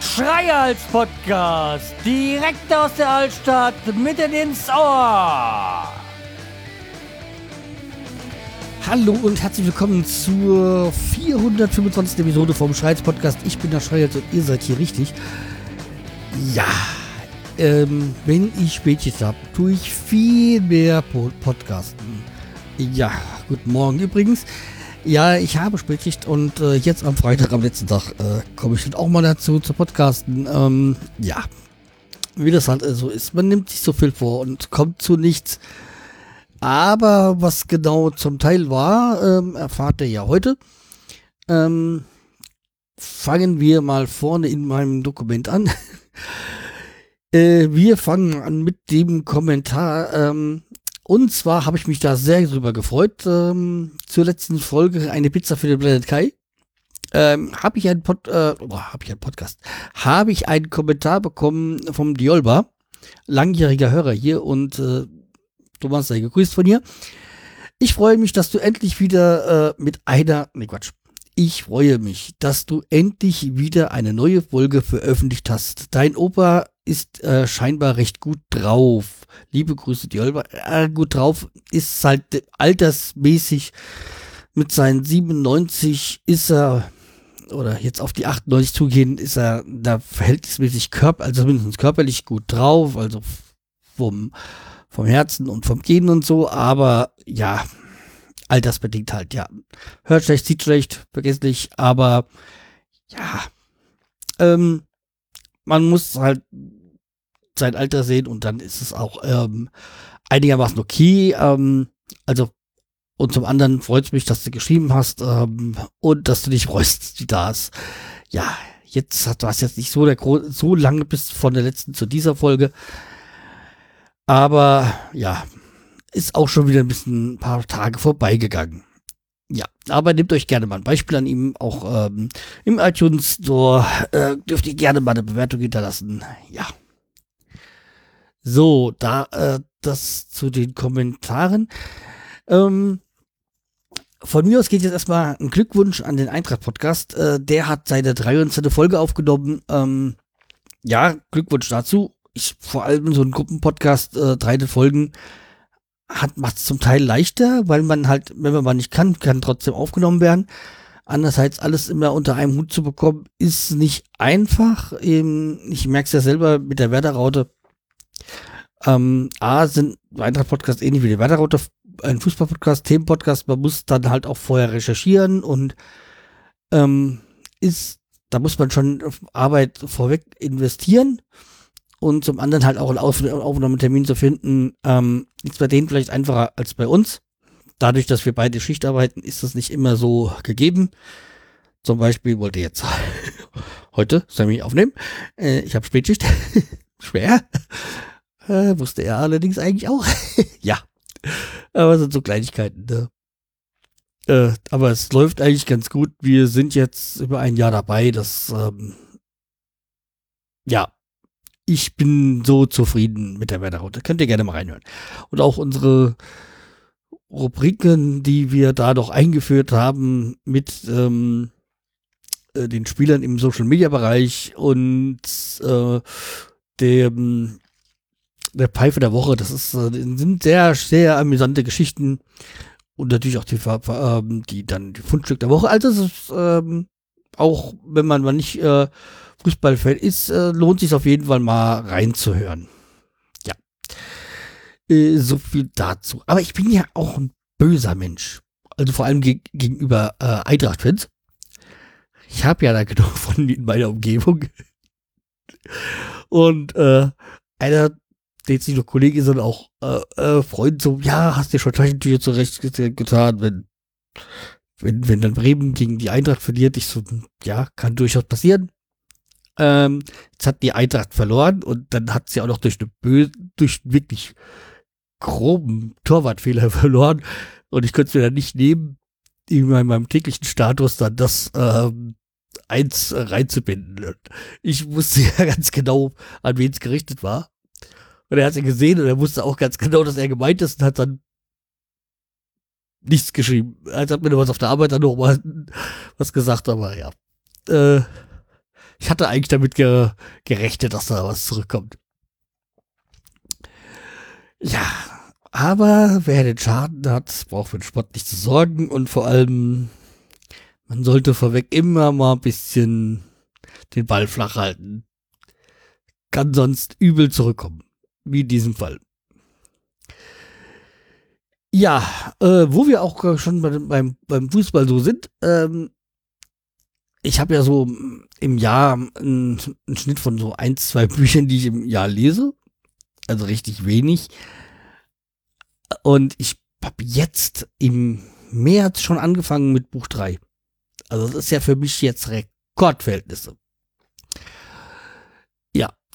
Schreihals Podcast, direkt aus der Altstadt, mitten ins Ohr. Hallo und herzlich willkommen zur 425. Episode vom Schreihals Podcast. Ich bin der Schreihals und ihr seid hier richtig. Ja, ähm, wenn ich Spätschicht habe, tue ich viel mehr Podcasten. Ja, guten Morgen übrigens. Ja, ich habe Spätschicht und äh, jetzt am Freitag, am letzten Tag, äh, komme ich dann auch mal dazu zu podcasten. Ähm, ja, wie das halt so ist. Man nimmt sich so viel vor und kommt zu nichts. Aber was genau zum Teil war, ähm, erfahrt ihr ja heute. Ähm, fangen wir mal vorne in meinem Dokument an. äh, wir fangen an mit dem Kommentar. Ähm, und zwar habe ich mich da sehr drüber gefreut. Ähm, zur letzten Folge eine Pizza für den Planet Kai. Ähm, habe ich einen Pod, äh, oh, habe ich einen Podcast, habe ich einen Kommentar bekommen vom Diolba, langjähriger Hörer hier und äh, Thomas sei gegrüßt von hier. Ich freue mich, dass du endlich wieder äh, mit einer, nee Quatsch, ich freue mich, dass du endlich wieder eine neue Folge veröffentlicht hast. Dein Opa ist äh, scheinbar recht gut drauf. Liebe Grüße, die Olber. Äh, gut drauf ist halt altersmäßig mit seinen 97 ist er oder jetzt auf die 98 zugehen, ist er da verhältnismäßig körper, also mindestens körperlich gut drauf, also vom, vom Herzen und vom Gehen und so, aber ja, altersbedingt halt, ja. Hört schlecht, sieht schlecht, vergesslich, aber ja, ähm, man muss halt sein Alter sehen und dann ist es auch ähm, einigermaßen okay. Ähm, also und zum anderen freut es mich, dass du geschrieben hast ähm, und dass du dich freust, wie das. Ja, jetzt hast du hast jetzt nicht so der so lange bis von der letzten zu dieser Folge, aber ja, ist auch schon wieder ein bisschen ein paar Tage vorbeigegangen. Ja, aber nehmt euch gerne mal ein Beispiel an ihm. Auch ähm, im iTunes Store äh, dürft ihr gerne mal eine Bewertung hinterlassen. Ja. So, da äh, das zu den Kommentaren. Ähm, von mir aus geht jetzt erstmal ein Glückwunsch an den Eintracht-Podcast. Äh, der hat seine 13. Folge aufgenommen. Ähm, ja, Glückwunsch dazu. Ich vor allem so ein Gruppenpodcast, äh, 13 Folgen hat macht es zum Teil leichter, weil man halt, wenn man mal nicht kann, kann trotzdem aufgenommen werden. Andererseits alles immer unter einem Hut zu bekommen, ist nicht einfach. Ich merke es ja selber mit der Werder-Raute. Ähm, A sind weitere Podcasts ähnlich wie die Werder-Raute, ein Fußball-Podcast, Themen-Podcast. Man muss dann halt auch vorher recherchieren und ähm, ist, da muss man schon Arbeit vorweg investieren und zum anderen halt auch einen Aufnahmetermin zu finden, ähm, ist bei denen vielleicht einfacher als bei uns. Dadurch, dass wir beide Schicht arbeiten, ist das nicht immer so gegeben. Zum Beispiel wollte jetzt heute Sammy aufnehmen. Äh, ich habe Spätschicht. Schwer. Äh, wusste er allerdings eigentlich auch. ja. Aber es sind so Kleinigkeiten. Ne? Äh, aber es läuft eigentlich ganz gut. Wir sind jetzt über ein Jahr dabei. Das ähm, ja, ich bin so zufrieden mit der Wetterroute. Könnt ihr gerne mal reinhören. Und auch unsere Rubriken, die wir da doch eingeführt haben mit ähm, äh, den Spielern im Social Media Bereich und äh, dem der Pfeife der Woche, das ist, äh, sind sehr, sehr amüsante Geschichten und natürlich auch die, äh, die dann die Fundstück der Woche. Also es ist ähm, auch, wenn man mal nicht äh, Fußballfan ist, äh, lohnt sich auf jeden Fall mal reinzuhören. Ja. Äh, so viel dazu. Aber ich bin ja auch ein böser Mensch. Also vor allem ge gegenüber äh, Eintracht-Fans. Ich habe ja da genug von in meiner Umgebung. Und äh, einer, jetzt nicht nur Kollege sondern auch äh, äh, Freund, so, ja, hast dir schon Taschentücher zurecht getan, wenn, wenn, wenn dann Bremen gegen die Eintracht verliert. Ich so, ja, kann durchaus passieren. Ähm, jetzt hat die Eintracht verloren und dann hat sie auch noch durch eine böse, durch wirklich groben Torwartfehler verloren. Und ich könnte es mir dann nicht nehmen, in meinem täglichen Status dann das ähm, eins reinzubinden. Ich wusste ja ganz genau, an wen es gerichtet war. Und er hat ja gesehen und er wusste auch ganz genau, dass er gemeint ist und hat dann nichts geschrieben. Als hat mir nur was auf der Arbeit dann noch mal was gesagt, aber ja. Äh, ich hatte eigentlich damit ge gerechnet, dass da was zurückkommt. Ja, aber wer den Schaden hat, braucht für den Sport nicht zu sorgen und vor allem, man sollte vorweg immer mal ein bisschen den Ball flach halten. Kann sonst übel zurückkommen. Wie in diesem Fall. Ja, äh, wo wir auch schon beim, beim Fußball so sind, ähm, ich habe ja so im Jahr einen, einen, Schnitt von so ein, zwei Büchern, die ich im Jahr lese. Also richtig wenig. Und ich habe jetzt im März schon angefangen mit Buch 3. Also das ist ja für mich jetzt Rekordverhältnisse.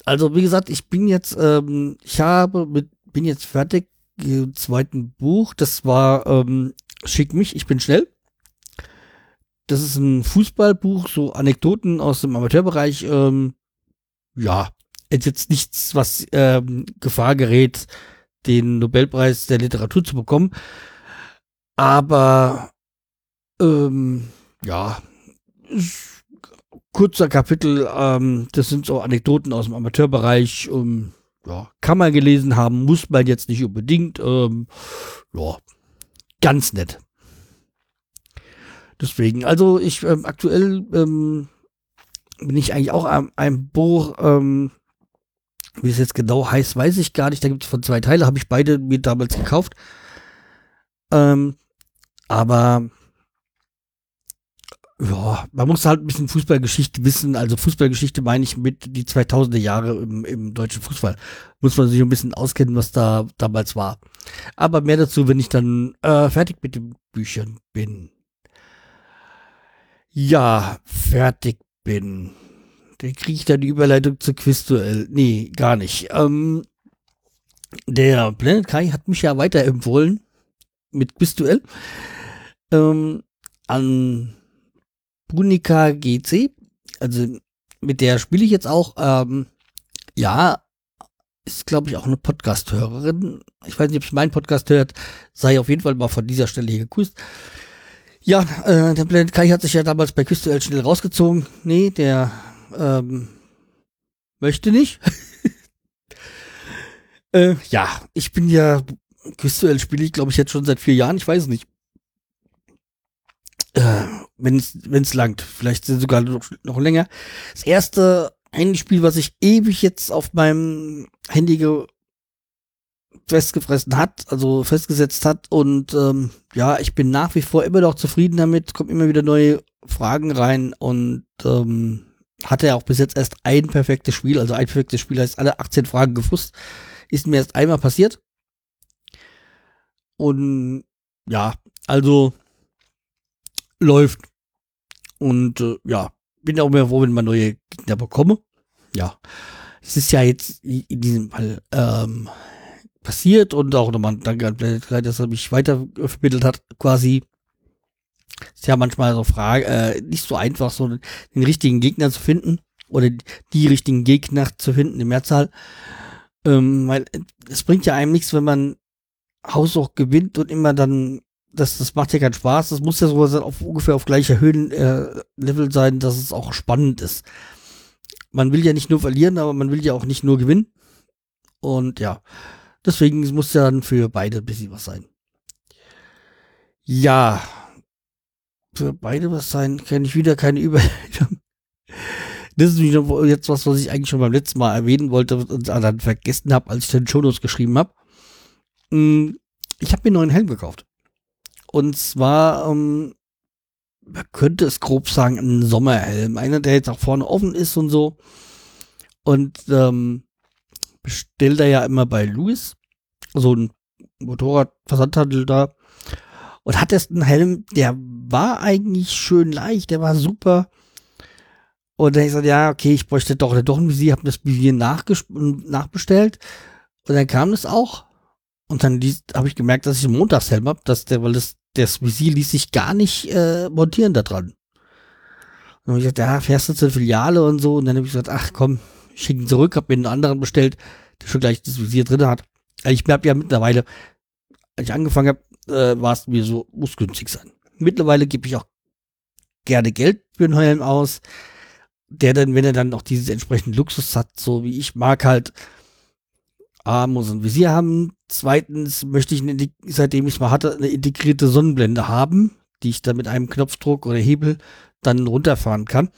Also wie gesagt, ich bin jetzt, ähm, ich habe mit, bin jetzt fertig im zweiten Buch. Das war ähm, Schick mich, ich bin schnell. Das ist ein Fußballbuch, so Anekdoten aus dem Amateurbereich. Ähm, ja, ist jetzt nichts, was ähm, Gefahr gerät, den Nobelpreis der Literatur zu bekommen. Aber ähm, ja, kurzer Kapitel, ähm, das sind so Anekdoten aus dem Amateurbereich. Ähm, ja, kann man gelesen haben, muss man jetzt nicht unbedingt. Ähm, ja, ganz nett. Deswegen, also ich ähm, aktuell ähm, bin ich eigentlich auch am einem Buch, ähm, wie es jetzt genau heißt, weiß ich gar nicht. Da gibt es von zwei Teile, habe ich beide mir damals gekauft. Ähm, aber ja, man muss halt ein bisschen Fußballgeschichte wissen. Also Fußballgeschichte meine ich mit die 2000er Jahre im, im deutschen Fußball. Muss man sich ein bisschen auskennen, was da damals war. Aber mehr dazu, wenn ich dann äh, fertig mit den Büchern bin ja fertig bin. Dann kriege ich dann die Überleitung zur Quizduell. Nee, gar nicht. Ähm, der Planet Kai hat mich ja weiterempfohlen mit Quizduell ähm, an Brunica GC. Also mit der spiele ich jetzt auch. Ähm, ja, ist glaube ich auch eine Podcast-Hörerin. Ich weiß nicht, ob sie meinen Podcast hört. Sei auf jeden Fall mal von dieser Stelle hier gegrüßt. Ja, äh, der Planet Kai hat sich ja damals bei Küste schnell rausgezogen. Nee, der ähm, möchte nicht. äh, ja, ich bin ja Küste spiele ich, glaube ich, jetzt schon seit vier Jahren. Ich weiß es nicht. Äh, wenn es langt. Vielleicht sogar noch, noch länger. Das erste Handyspiel, was ich ewig jetzt auf meinem Handy festgefressen hat, also festgesetzt hat. Und ähm, ja, ich bin nach wie vor immer noch zufrieden damit, kommen immer wieder neue Fragen rein und ähm, hatte ja auch bis jetzt erst ein perfektes Spiel, also ein perfektes Spiel heißt alle 18 Fragen gewusst. Ist mir erst einmal passiert. Und ja, also läuft. Und äh, ja, bin auch mehr froh, wenn man neue Gegner bekomme. Ja, es ist ja jetzt in diesem Fall ähm, passiert und auch nochmal danke an Planet dass er mich weiter vermittelt hat, quasi. Ist ja manchmal so Frage, äh, nicht so einfach, so den richtigen Gegner zu finden oder die richtigen Gegner zu finden, in Mehrzahl. Ähm, weil es bringt ja einem nichts, wenn man haushoch gewinnt und immer dann, das, das macht ja keinen Spaß. Das muss ja so auf, ungefähr auf gleicher Höhenlevel äh, sein, dass es auch spannend ist. Man will ja nicht nur verlieren, aber man will ja auch nicht nur gewinnen. Und ja, Deswegen muss ja dann für beide ein bisschen was sein. Ja, für beide was sein, kann ich wieder keine Überleitung. Das ist jetzt was, was ich eigentlich schon beim letzten Mal erwähnen wollte und dann vergessen habe, als ich den Shownotes geschrieben habe. Hm, ich habe mir einen neuen Helm gekauft. Und zwar, ähm, man könnte es grob sagen, ein Sommerhelm. Einer, der jetzt auch vorne offen ist und so. Und ähm, bestellt er ja immer bei Louis, so ein Motorradversandhandel da. Und hat jetzt einen Helm, der war eigentlich schön leicht, der war super. Und dann ich gesagt, ja, okay, ich bräuchte doch, doch ein Visier, hab das Visier nachbestellt. Und dann kam das auch. Und dann habe ich gemerkt, dass ich einen Montagshelm habe, dass der, weil das, das Visier ließ sich gar nicht äh, montieren da dran. Und habe ich gesagt, ja, fährst du zur Filiale und so. Und dann habe ich gesagt, ach komm, schick ihn zurück, hab mir einen anderen bestellt, der schon gleich das Visier drin hat. Also ich habe ja mittlerweile, als ich angefangen habe, äh, war es mir so, muss günstig sein. Mittlerweile gebe ich auch gerne Geld für einen Helm aus, der dann, wenn er dann noch dieses entsprechenden Luxus hat, so wie ich mag halt, A, muss ein Visier haben. Zweitens möchte ich, eine, seitdem ich es mal hatte, eine integrierte Sonnenblende haben, die ich dann mit einem Knopfdruck oder Hebel dann runterfahren kann.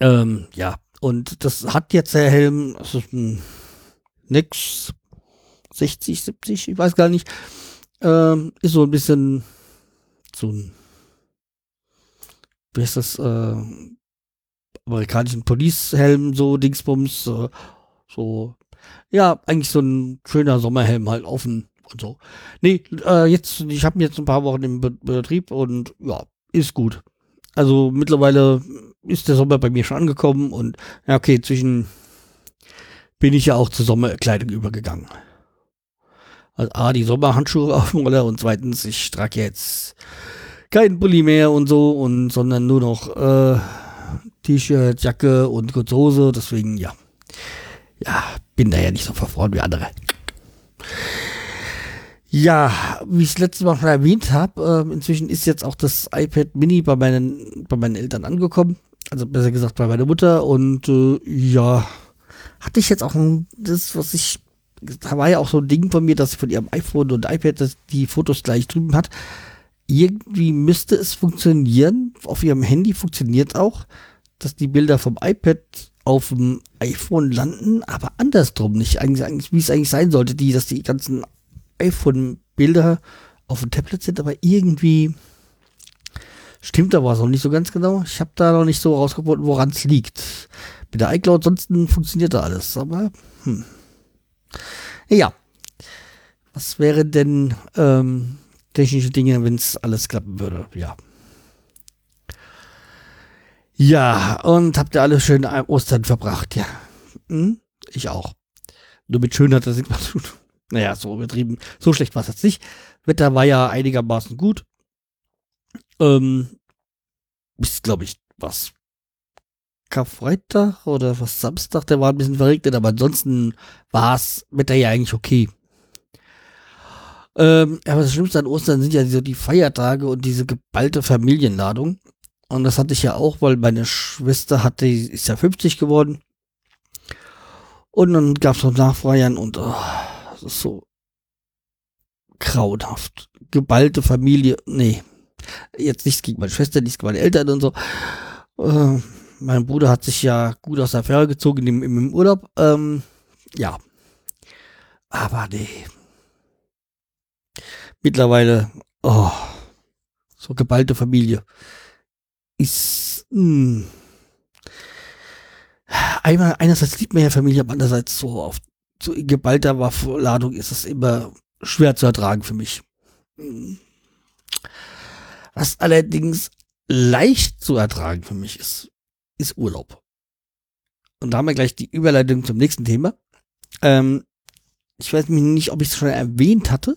Ähm, ja, und das hat jetzt der Helm, das ist ein Nix 60, 70, ich weiß gar nicht. Ähm, ist so ein bisschen so ein, wie heißt das, äh, amerikanischen Police-Helm, so Dingsbums, äh, so, ja, eigentlich so ein schöner Sommerhelm halt offen und so. Nee, äh, jetzt, ich habe jetzt ein paar Wochen im Be Betrieb und ja, ist gut. Also mittlerweile ist der Sommer bei mir schon angekommen und ja, okay, zwischen bin ich ja auch zur Sommerkleidung übergegangen. Also A, die Sommerhandschuhe auf dem Roller und zweitens, ich trage jetzt keinen Pulli mehr und so und sondern nur noch äh, T-Shirt, Jacke und kurze Hose, deswegen ja. Ja, bin da ja nicht so verfroren wie andere. Ja, wie ich das letzte Mal schon erwähnt habe, äh, inzwischen ist jetzt auch das iPad Mini bei meinen, bei meinen Eltern angekommen. Also besser gesagt bei meiner Mutter. Und äh, ja, hatte ich jetzt auch das, was ich, da war ja auch so ein Ding von mir, dass sie von ihrem iPhone und iPad das, die Fotos gleich drüben hat. Irgendwie müsste es funktionieren. Auf ihrem Handy funktioniert auch, dass die Bilder vom iPad auf dem iPhone landen, aber andersrum nicht. Eigentlich, eigentlich wie es eigentlich sein sollte, die, dass die ganzen iPhone-Bilder auf dem Tablet sind, aber irgendwie stimmt da was noch nicht so ganz genau. Ich habe da noch nicht so rausgefunden, woran es liegt. Mit der iCloud ansonsten funktioniert da alles, aber hm. Ja. Was wären denn ähm, technische Dinge, wenn es alles klappen würde? Ja. Ja, und habt ihr alle schön Ostern verbracht? Ja. Hm? Ich auch. Nur mit schön hat das nichts mehr zu tun. Naja, so übertrieben. So schlecht war es jetzt nicht. Wetter war ja einigermaßen gut. Ähm, bis, glaube ich, was Karfreitag oder was Samstag, der war ein bisschen verregnet, aber ansonsten war es Wetter ja eigentlich okay. Ähm, aber das Schlimmste an Ostern sind ja so die Feiertage und diese geballte Familienladung. Und das hatte ich ja auch, weil meine Schwester hatte, ist ja 50 geworden. Und dann gab es noch Nachfeiern und oh, das ist so grauenhaft. Geballte Familie, nee. Jetzt nichts gegen meine Schwester, nichts gegen meine Eltern und so. Äh, mein Bruder hat sich ja gut aus der Fähre gezogen im, im Urlaub. Ähm, ja. Aber nee. Mittlerweile, oh, so geballte Familie ist, mh. Hm. Einmal, einerseits liebt man ja Familie, aber andererseits so auf so in geballter Waffenladung ist es immer schwer zu ertragen für mich. Was allerdings leicht zu ertragen für mich ist, ist Urlaub. Und da haben wir gleich die Überleitung zum nächsten Thema. Ähm, ich weiß nicht, ob ich es schon erwähnt hatte.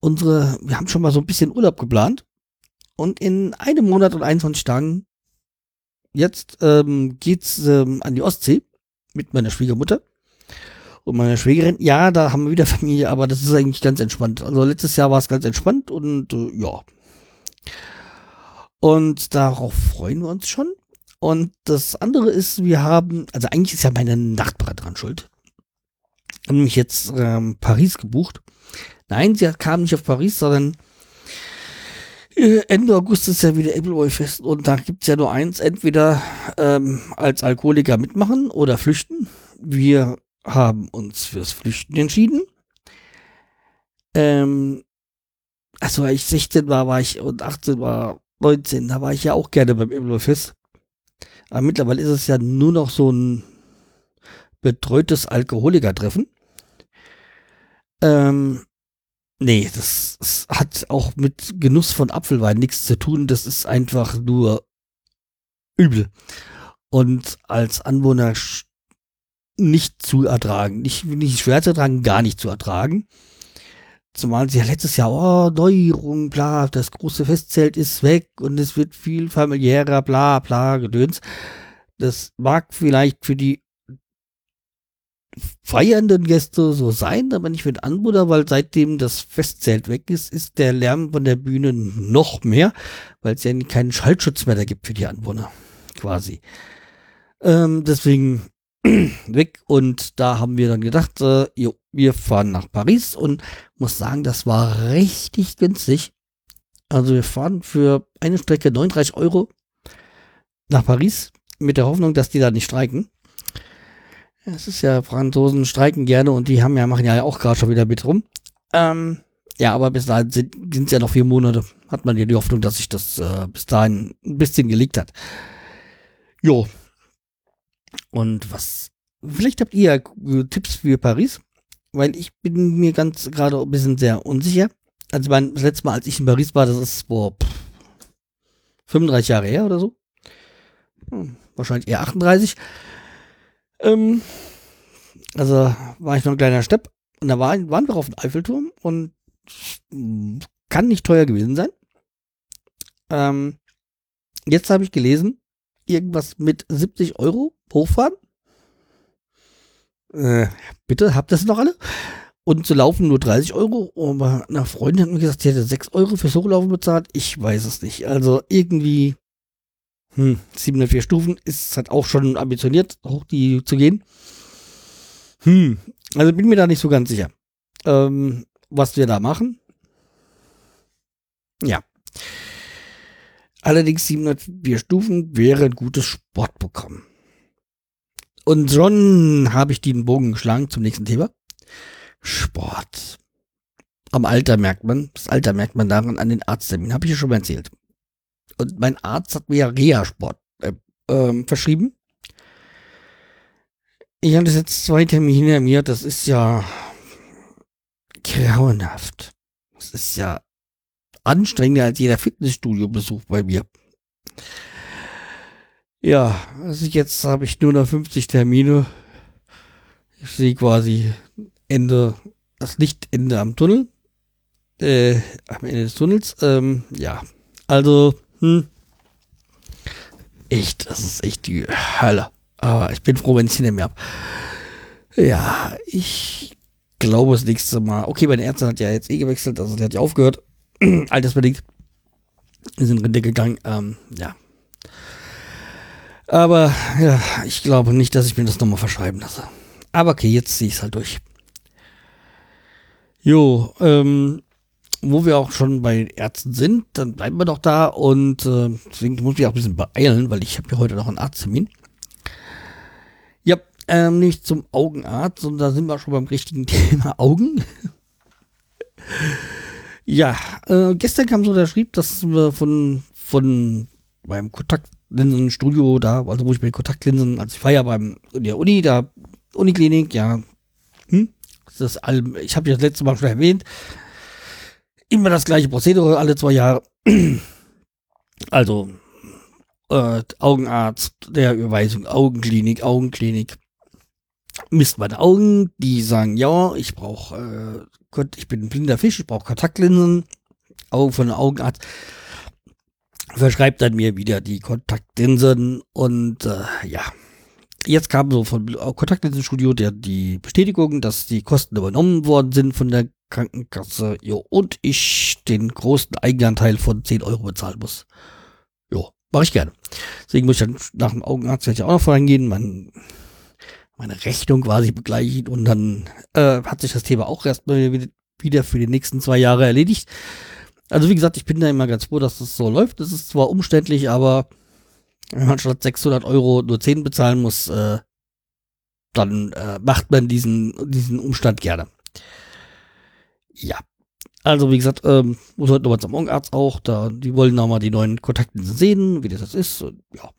Unsere, wir haben schon mal so ein bisschen Urlaub geplant. Und in einem Monat und 21 Tagen jetzt ähm, geht's ähm, an die Ostsee mit meiner Schwiegermutter und meiner Schwägerin. Ja, da haben wir wieder Familie, aber das ist eigentlich ganz entspannt. Also letztes Jahr war es ganz entspannt und äh, ja. Und darauf freuen wir uns schon. Und das andere ist, wir haben, also eigentlich ist ja meine Nachbarin dran schuld. Haben mich jetzt ähm, Paris gebucht. Nein, sie kam nicht auf Paris, sondern Ende August ist ja wieder Appleboy-Fest und da gibt's ja nur eins, entweder ähm, als Alkoholiker mitmachen oder flüchten. Wir haben uns fürs Flüchten entschieden. Ähm, also als ich 16 war, war ich und 18 war 19, da war ich ja auch gerne beim Appleboy-Fest. Aber mittlerweile ist es ja nur noch so ein betreutes Alkoholikertreffen. Ähm, nee, das, das hat auch mit Genuss von Apfelwein nichts zu tun. Das ist einfach nur übel. Und als Anwohner nicht zu ertragen. Nicht, nicht schwer zu ertragen, gar nicht zu ertragen. Zumal sie ja letztes Jahr, oh, Neuerung, bla, das große Festzelt ist weg und es wird viel familiärer, bla, bla, Gedöns. Das mag vielleicht für die feiernden Gäste so sein, aber nicht den Anwohner, weil seitdem das Festzelt weg ist, ist der Lärm von der Bühne noch mehr, weil es ja keinen Schallschutz mehr da gibt für die Anwohner, quasi. Ähm, deswegen weg und da haben wir dann gedacht, äh, jo, wir fahren nach Paris und muss sagen, das war richtig günstig. Also wir fahren für eine Strecke 39 Euro nach Paris mit der Hoffnung, dass die da nicht streiken. Es ist ja, Franzosen streiken gerne und die haben ja, machen ja auch gerade schon wieder mit rum. Ähm, ja, aber bis dahin sind es ja noch vier Monate. Hat man ja die Hoffnung, dass sich das äh, bis dahin ein bisschen gelegt hat. Jo. Und was, vielleicht habt ihr Tipps für Paris? Weil ich bin mir ganz gerade ein bisschen sehr unsicher. Also mein, das letzte Mal, als ich in Paris war, das ist vor pff, 35 Jahre her oder so. Hm, wahrscheinlich eher 38. Ähm, also war ich noch ein kleiner Stepp und da war, waren wir auf dem Eiffelturm und kann nicht teuer gewesen sein. Ähm, jetzt habe ich gelesen, irgendwas mit 70 Euro hochfahren. Äh, bitte, habt das noch alle? Und zu laufen nur 30 Euro. Aber eine Freundin hat mir gesagt, sie hätte 6 Euro fürs Hochlaufen bezahlt. Ich weiß es nicht. Also irgendwie hm, 704 Stufen ist halt auch schon ambitioniert, hoch die zu gehen. Hm, also bin mir da nicht so ganz sicher, ähm, was wir da machen. Ja. Allerdings 704 Stufen wäre ein gutes Sportprogramm. Und schon habe ich den Bogen geschlagen zum nächsten Thema. Sport. Am Alter merkt man, das Alter merkt man daran an den Arzttermin, habe ich ja schon mal erzählt. Und mein Arzt hat mir ja Reha-Sport äh, ähm, verschrieben. Ich hatte jetzt zwei Termine hinter mir, das ist ja grauenhaft. Das ist ja anstrengender als jeder Fitnessstudio-Besuch bei mir. Ja, also jetzt habe ich nur noch 50 Termine. Ich sehe quasi Ende, das Lichtende am Tunnel. Äh, am Ende des Tunnels. Ähm, ja, also hm. Echt, das ist echt die Hölle. Aber ich bin froh, wenn ich es hinter mir habe. Ja, ich glaube das nächste Mal. Okay, meine Ärztin hat ja jetzt eh gewechselt, also der hat ja aufgehört. Altersbedingt. Wir sind Rente gegangen. Ähm, ja. Aber ja, ich glaube nicht, dass ich mir das nochmal verschreiben lasse. Aber okay, jetzt ziehe ich es halt durch. Jo, ähm, wo wir auch schon bei Ärzten sind, dann bleiben wir doch da und äh, deswegen muss ich auch ein bisschen beeilen, weil ich habe ja heute noch einen Arzttermin. Ja, ähm, nicht zum Augenarzt, sondern da sind wir schon beim richtigen Thema Augen. ja, äh, gestern kam so der Schrieb, dass wir von, von beim Kontaktlinsenstudio da, also wo ich bei Kontaktlinsen, also ich war ja beim der Uni, da Uniklinik, ja, hm, das ist ich habe ja das letzte Mal schon erwähnt, immer das gleiche Prozedere alle zwei Jahre. Also äh, Augenarzt, der Überweisung, Augenklinik, Augenklinik. Misst meine Augen, die sagen, ja, ich brauche, äh, ich bin ein blinder Fisch, ich brauche Kontaktlinsen, Augen von Augenarzt. Verschreibt dann mir wieder die Kontaktlinsen und äh, ja, jetzt kam so von Kontaktlinsenstudio der die Bestätigung, dass die Kosten übernommen worden sind von der Krankenkasse, jo, und ich den großen Eigenanteil von 10 Euro bezahlen muss. Jo, mache ich gerne. Deswegen muss ich dann nach dem Augenarzt werde auch noch vorangehen, mein, meine Rechnung quasi begleichen und dann äh, hat sich das Thema auch erstmal wieder für die nächsten zwei Jahre erledigt. Also wie gesagt, ich bin da immer ganz froh, dass das so läuft. Das ist zwar umständlich, aber wenn man statt 600 Euro nur 10 bezahlen muss, äh, dann äh, macht man diesen, diesen Umstand gerne. Ja. Also, wie gesagt, ähm, muss heute nochmal zum Augenarzt auch. Da, die wollen nochmal die neuen Kontaktlinsen sehen, wie das jetzt ist. Und, ja.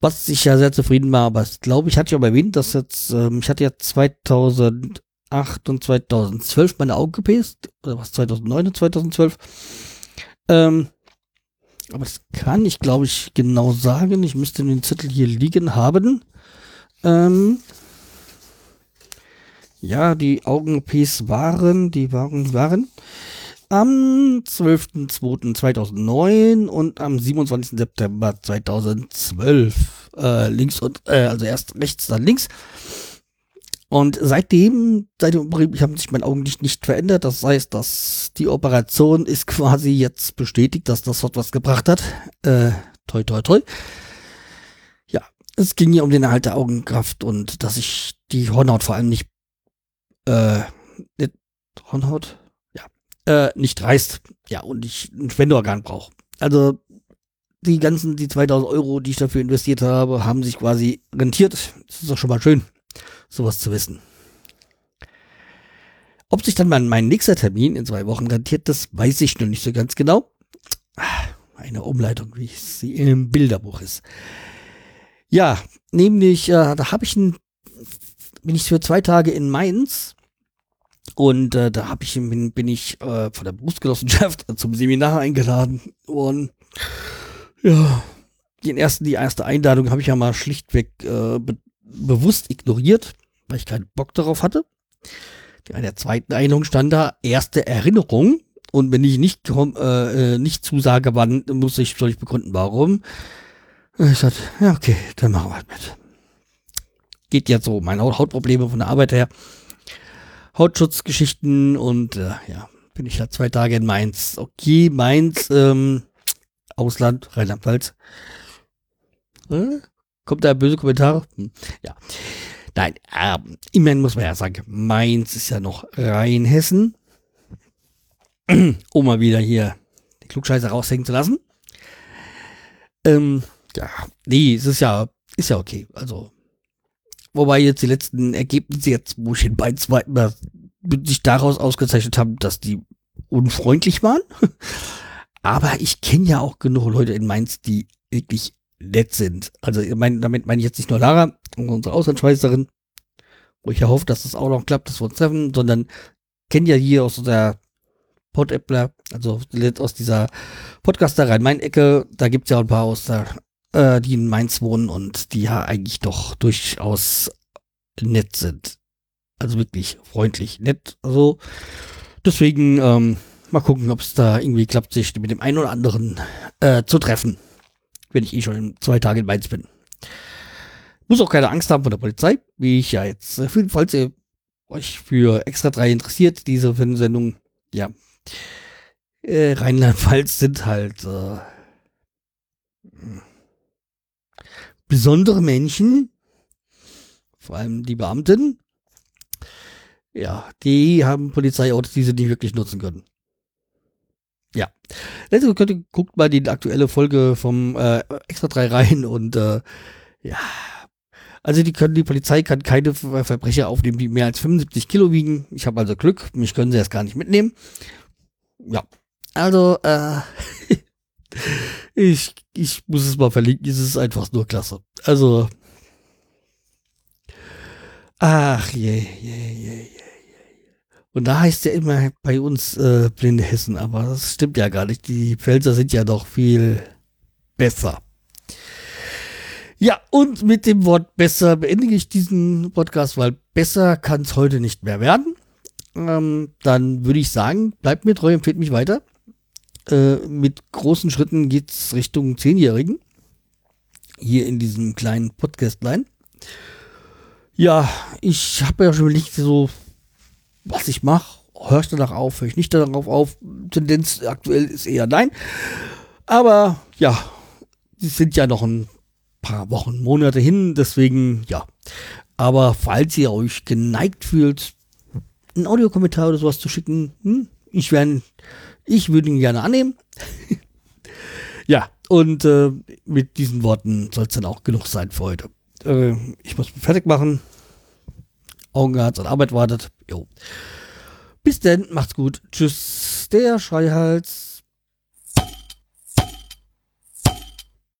Was ich ja sehr zufrieden war, aber ich glaube, ich hatte ja erwähnt, dass jetzt, ähm, ich hatte ja 2008 und 2012 meine Augen gepest. Oder was, 2009 und 2012. Ähm, aber das kann ich, glaube ich, genau sagen. Ich müsste den Zettel hier liegen haben. Ähm, ja, die Augen-OPs waren, die waren, die waren am 12.02.2009 und am 27. September 2012. Äh, links und, äh, also erst rechts, dann links. Und seitdem, seitdem haben sich meine Augen nicht, nicht verändert. Das heißt, dass die Operation ist quasi jetzt bestätigt, dass das was gebracht hat. Äh, toi, toi, toi. Ja, es ging ja um den Erhalt der Augenkraft und dass ich die Hornhaut vor allem nicht, äh, nicht Hornhaut? Ja, äh, nicht reißt. Ja, und ich ein Spenderorgan brauche. Also, die ganzen, die 2000 Euro, die ich dafür investiert habe, haben sich quasi rentiert. Das ist doch schon mal schön sowas zu wissen. Ob sich dann mein, mein nächster Termin in zwei Wochen rentiert, das weiß ich noch nicht so ganz genau. Eine Umleitung, wie sie im Bilderbuch ist. Ja, nämlich, äh, da habe ich ein, bin ich für zwei Tage in Mainz und äh, da habe ich bin, bin ich äh, von der Berufsgenossenschaft zum Seminar eingeladen und ja, den ersten, die erste Einladung habe ich ja mal schlichtweg äh, bewusst ignoriert, weil ich keinen Bock darauf hatte. In der zweiten Einladung stand da erste Erinnerung. Und wenn ich nicht, äh, äh, nicht zusage, wann, muss ich, soll ich begründen, warum. Ich sagte, ja, okay, dann machen wir halt mit. Geht jetzt so, meine Hautprobleme von der Arbeit her. Hautschutzgeschichten und äh, ja, bin ich da zwei Tage in Mainz. Okay, Mainz, ähm, Ausland, Rheinland-Pfalz. Äh? Kommt da böse Kommentare? Hm. Ja. Nein, äh, immerhin muss man ja sagen, Mainz ist ja noch Rheinhessen. um mal wieder hier die Klugscheiße raushängen zu lassen. Ähm, ja, nee, es ist ja, ist ja okay. Also, wobei jetzt die letzten Ergebnisse jetzt, wo ich in Mainz war, sich daraus ausgezeichnet haben, dass die unfreundlich waren. Aber ich kenne ja auch genug Leute in Mainz, die wirklich nett sind. Also mein, damit meine ich jetzt nicht nur Lara, unsere Auslandsschweizerin, wo ich ja hoffe, dass das auch noch klappt, dass wir uns treffen, sondern kennt ja hier aus der Pod-Appler, also aus dieser Podcaster main ecke da gibt es ja ein paar aus der, äh, die in Mainz wohnen und die ja eigentlich doch durchaus nett sind. Also wirklich freundlich, nett. Also deswegen ähm, mal gucken, ob es da irgendwie klappt, sich mit dem einen oder anderen äh, zu treffen wenn ich eh schon zwei Tagen in Mainz bin. Muss auch keine Angst haben vor der Polizei, wie ich ja jetzt, äh, falls ihr euch für Extra 3 interessiert, diese Sendung, ja, äh, Rheinland-Pfalz sind halt äh, besondere Menschen, vor allem die Beamten, ja, die haben Polizeiautos, die sie nicht wirklich nutzen können. Ja. Also könnt ihr, guckt mal die aktuelle Folge vom äh, Extra 3 rein und äh, ja. Also die können, die Polizei kann keine Verbrecher aufnehmen, die mehr als 75 Kilo wiegen. Ich habe also Glück, mich können sie erst gar nicht mitnehmen. Ja. Also, äh, ich, ich muss es mal verlinken, es ist einfach nur klasse. Also, ach je, je, je, je. Und da heißt ja immer bei uns äh, blinde Hessen, aber das stimmt ja gar nicht. Die Pfälzer sind ja doch viel besser. Ja, und mit dem Wort besser beendige ich diesen Podcast, weil besser kann es heute nicht mehr werden. Ähm, dann würde ich sagen, bleibt mir treu, empfehlt mich weiter. Äh, mit großen Schritten geht es Richtung Zehnjährigen. Hier in diesem kleinen Podcastlein. Ja, ich habe ja schon überlegt, so was ich mache. Höre ich danach auf, höre ich nicht darauf auf. Tendenz aktuell ist eher nein. Aber ja, es sind ja noch ein paar Wochen, Monate hin, deswegen ja. Aber falls ihr euch geneigt fühlt, einen Audiokommentar oder sowas zu schicken, hm, ich, ich würde ihn gerne annehmen. ja, und äh, mit diesen Worten soll es dann auch genug sein für heute. Äh, ich muss mich fertig machen. Augenarzt und Arbeit wartet. Jo. Bis denn, macht's gut. Tschüss, der Schreihals.